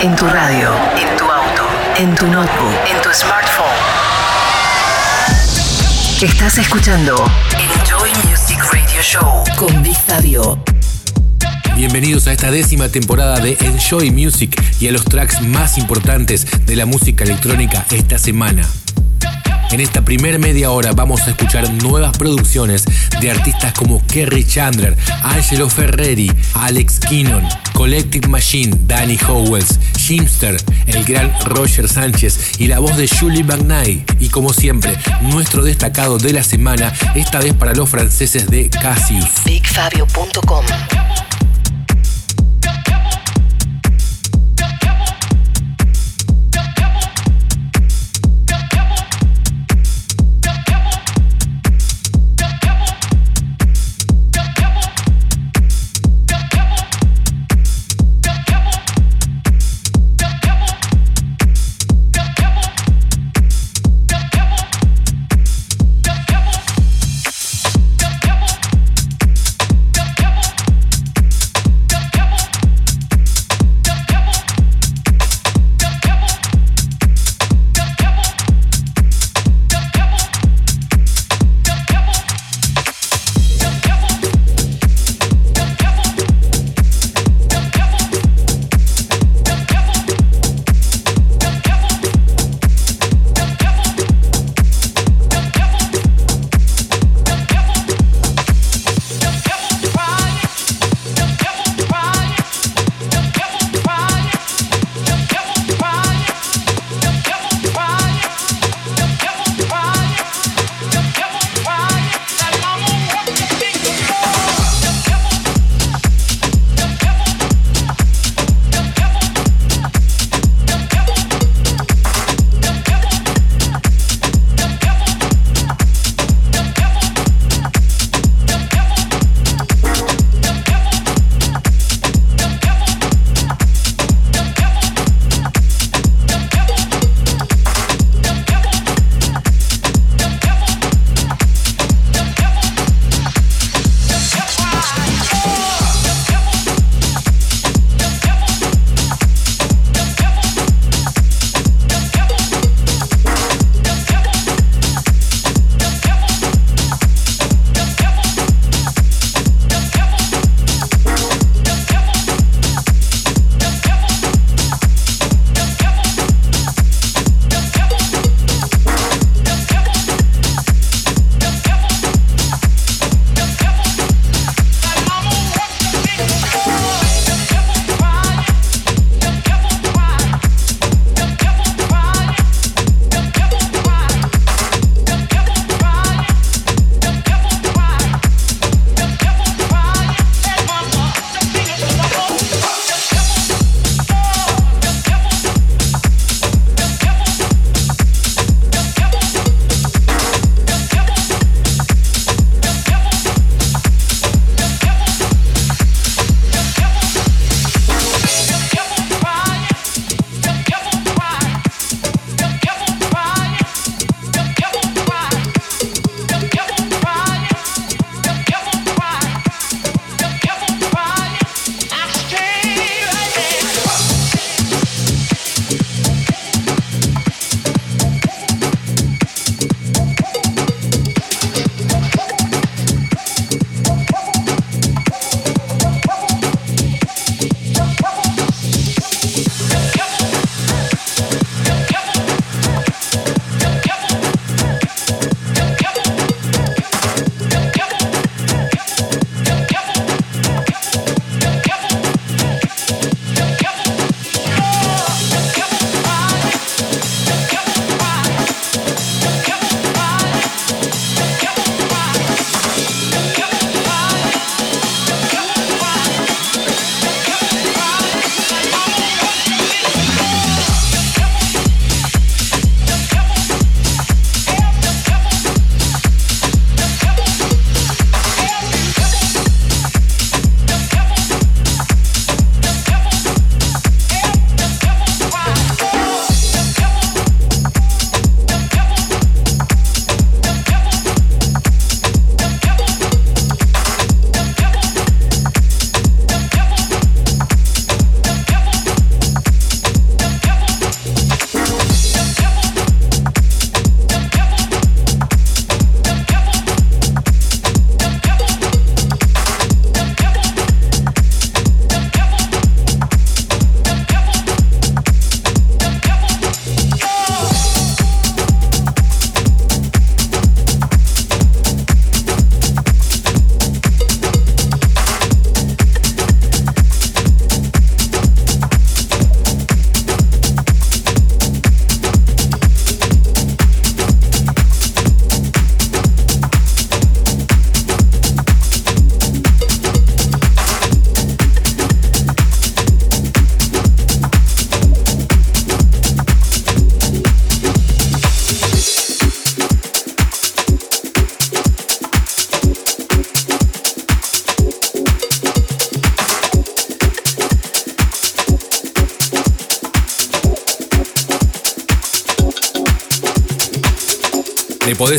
En tu radio, en tu auto, en tu notebook, en tu smartphone. Estás escuchando Enjoy Music Radio Show con Vistadio. Bienvenidos a esta décima temporada de Enjoy Music y a los tracks más importantes de la música electrónica esta semana. En esta primer media hora vamos a escuchar nuevas producciones de artistas como Kerry Chandler, Angelo Ferreri, Alex Kinnon, Collective Machine, Danny Howells, Jimster, el gran Roger Sánchez y la voz de Julie McNay. Y como siempre, nuestro destacado de la semana, esta vez para los franceses de Cassius.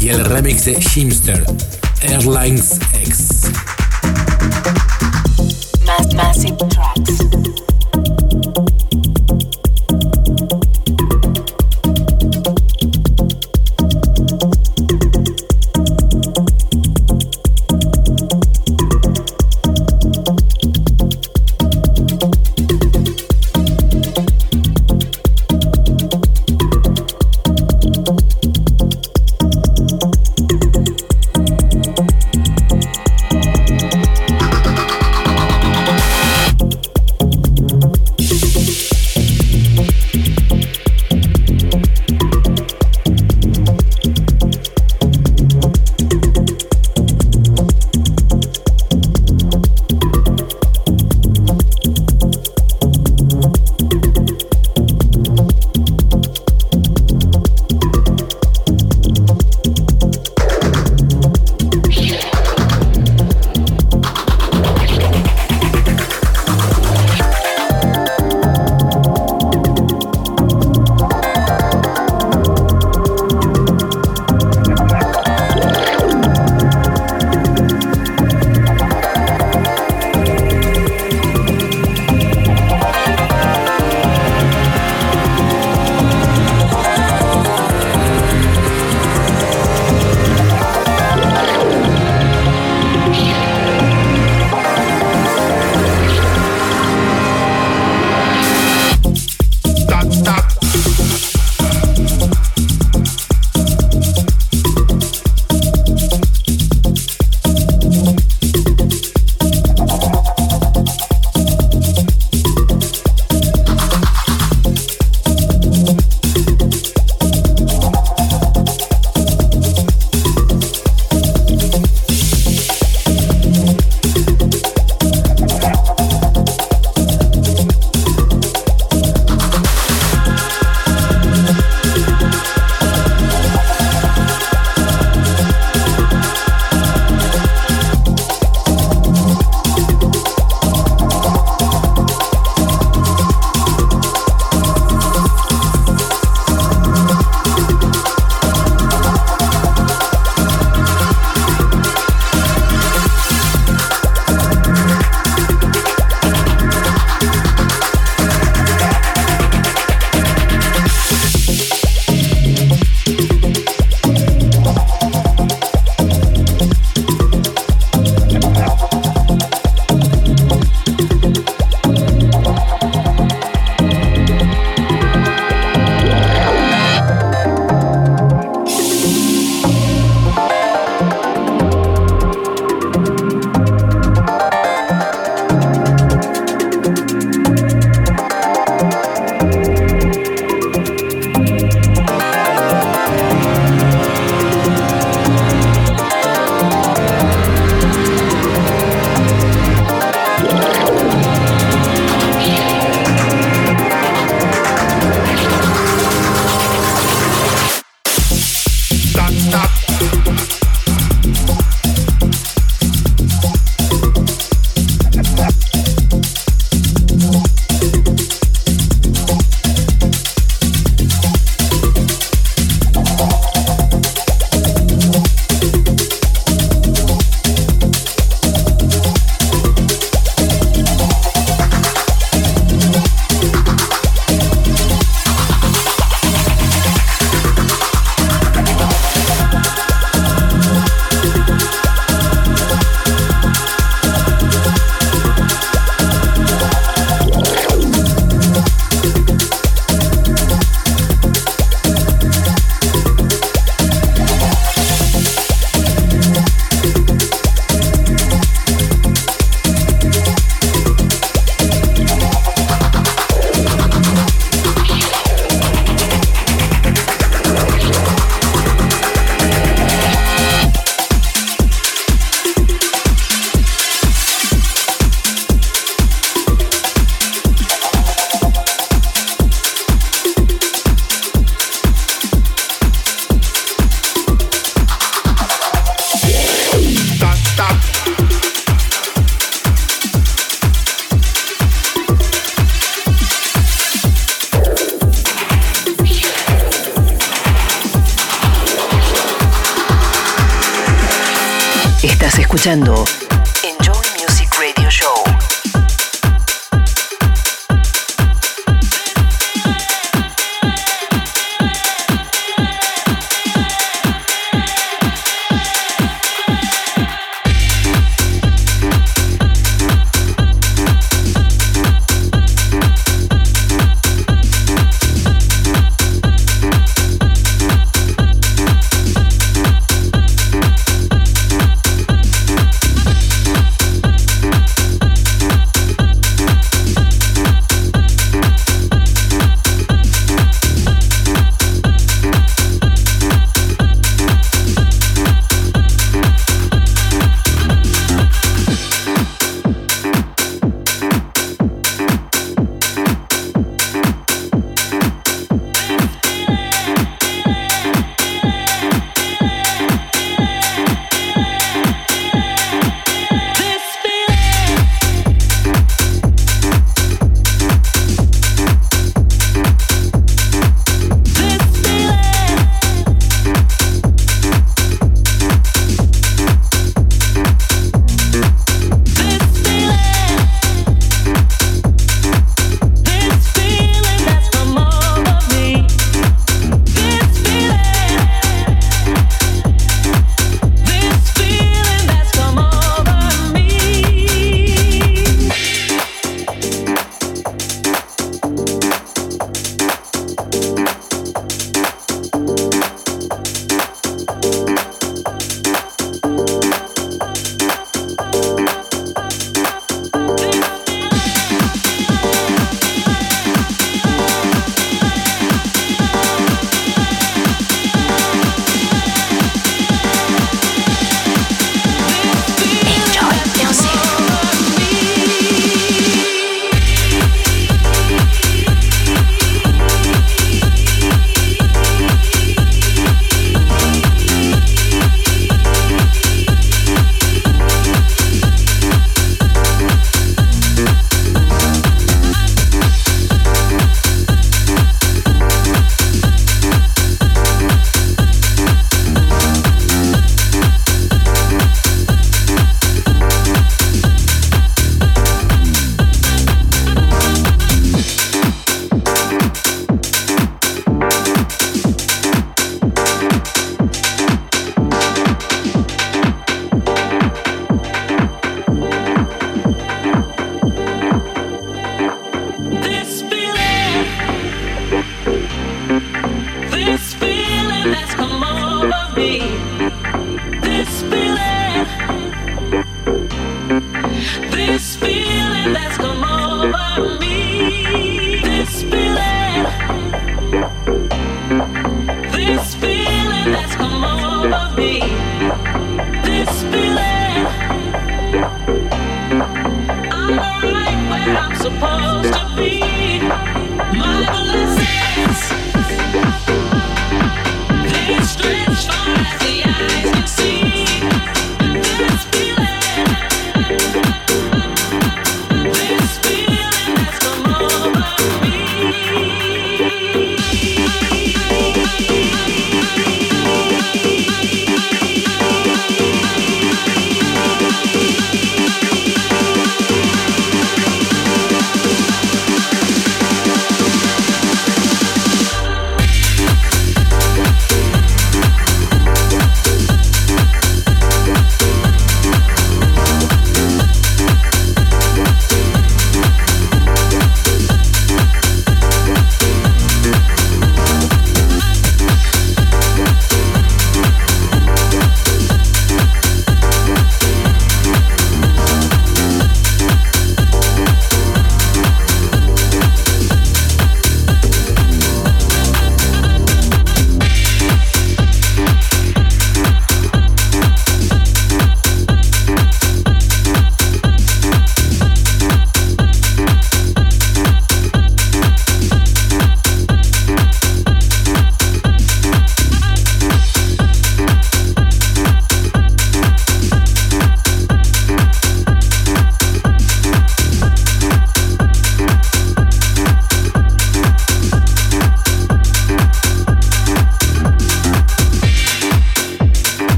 y el remix de Shimster, Airlines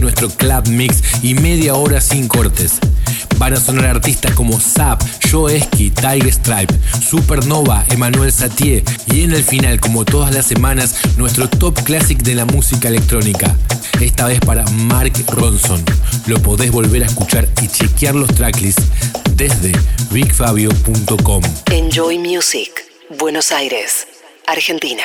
nuestro club mix y media hora sin cortes. Van a sonar artistas como Zap, Joe eski Tiger Stripe, Supernova, Emanuel Satie y en el final, como todas las semanas, nuestro top classic de la música electrónica. Esta vez para Mark Ronson. Lo podés volver a escuchar y chequear los tracklists desde bigfabio.com. Enjoy Music, Buenos Aires, Argentina.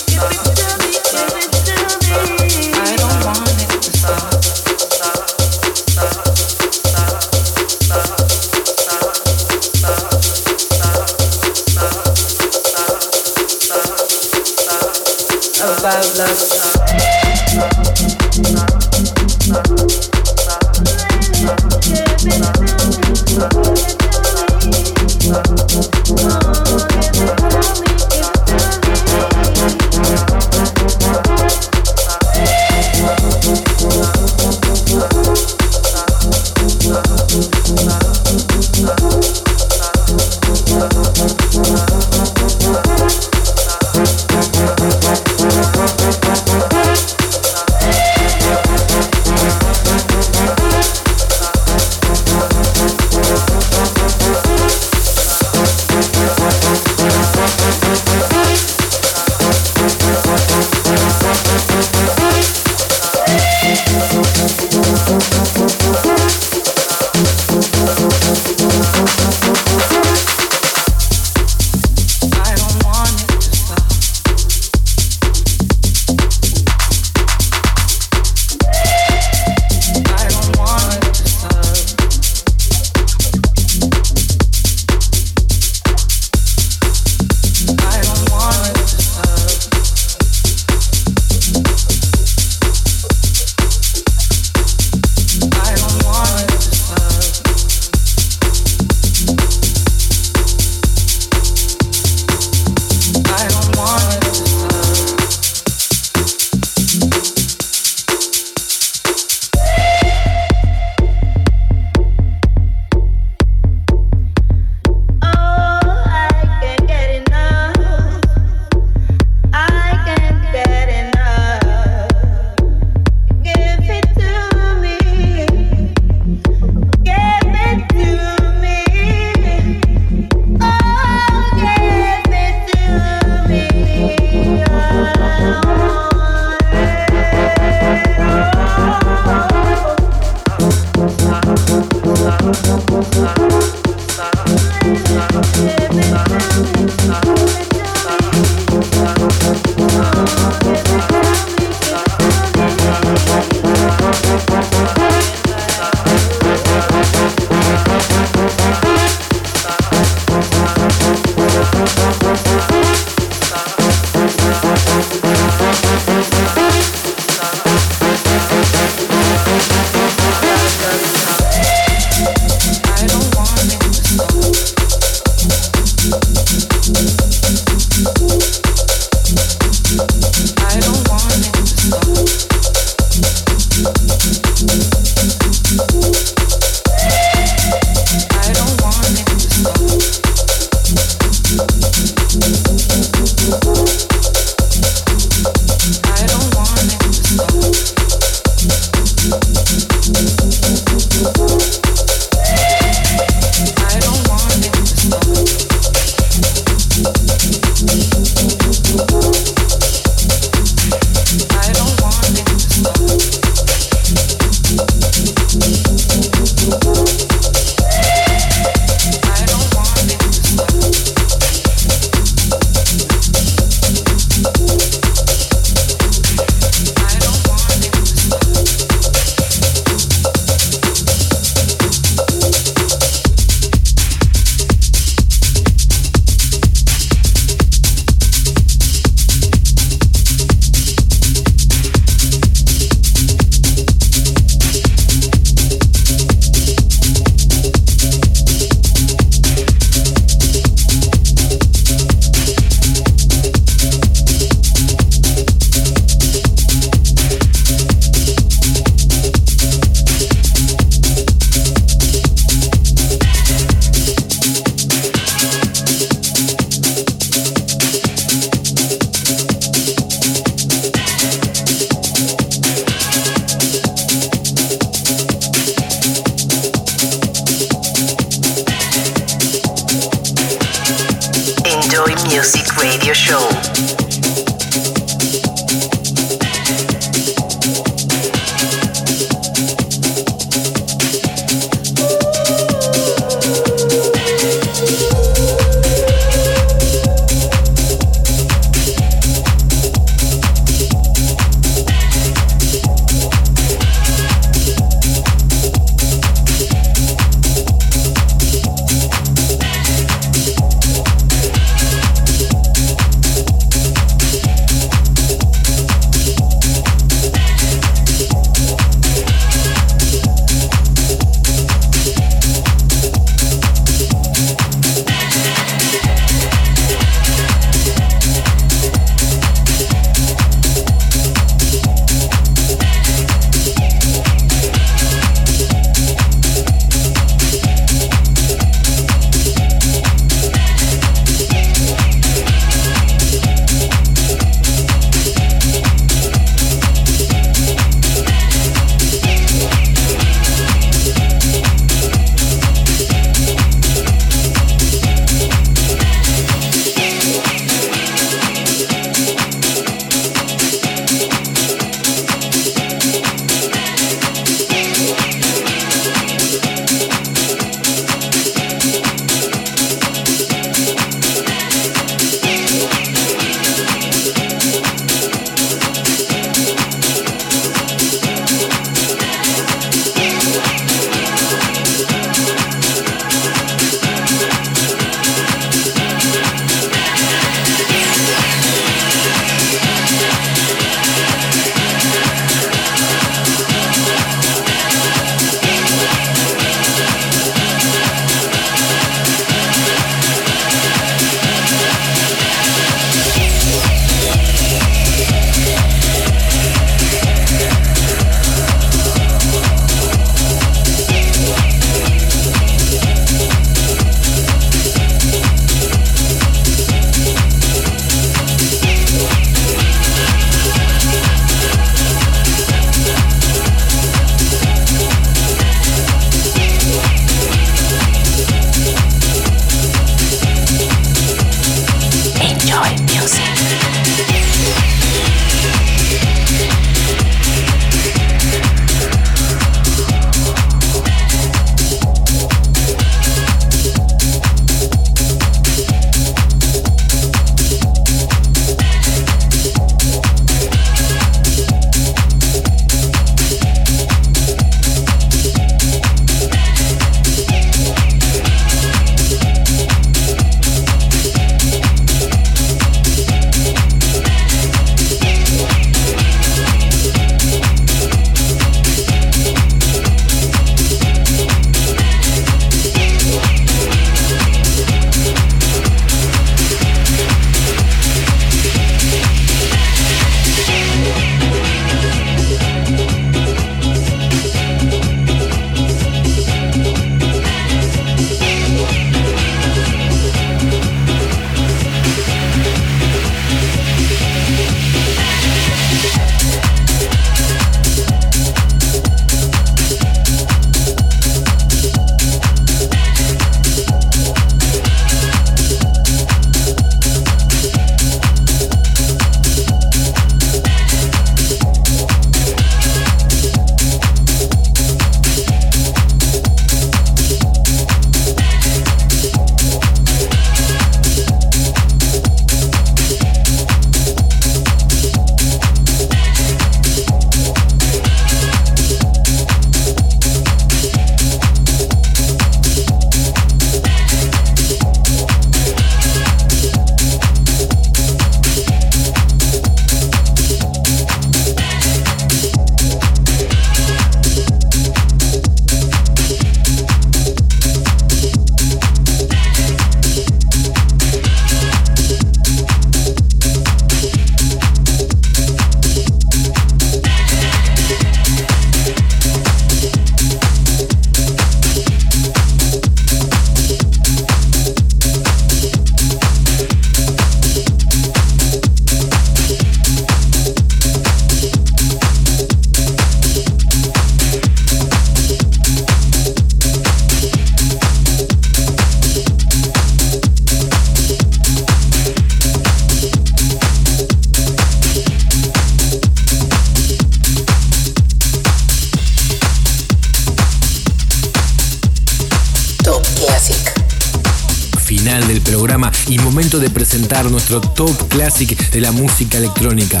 top classic de la música electrónica.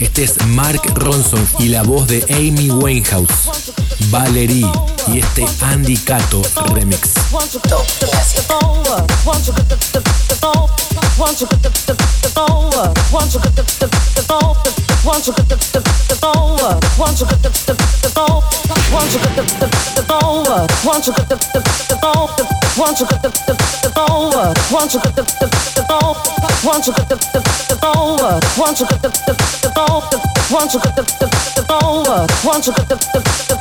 Este es Mark Ronson y la voz de Amy Winehouse, Valerie y este Andy Cato remix. want to get the the the over, want to get the the the the want to get the the the over, want to get the the the want to get the the the over, want to get the the the want to get the the the over, want to get the the the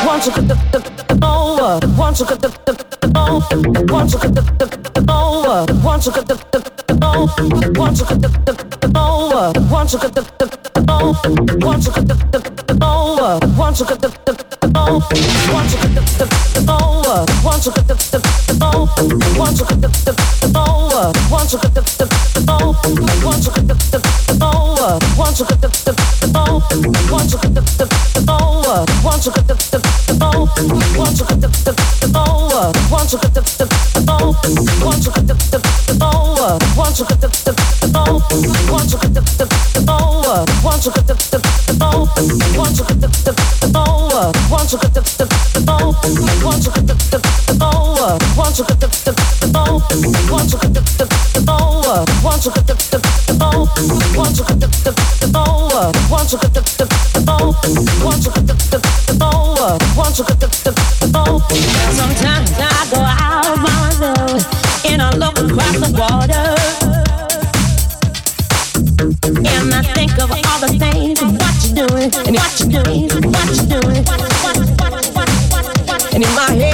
want to get the the the over, want to get the the the want to get the the the over, want to get the the the want to get the the the over, want to get the the the want to get the the the over, want to get the the once you get the, the, the ball, once you get the, the, the ball, once you get Sometimes I go out on the road and I look across the water. And in my head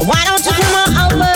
Why don't you come on over?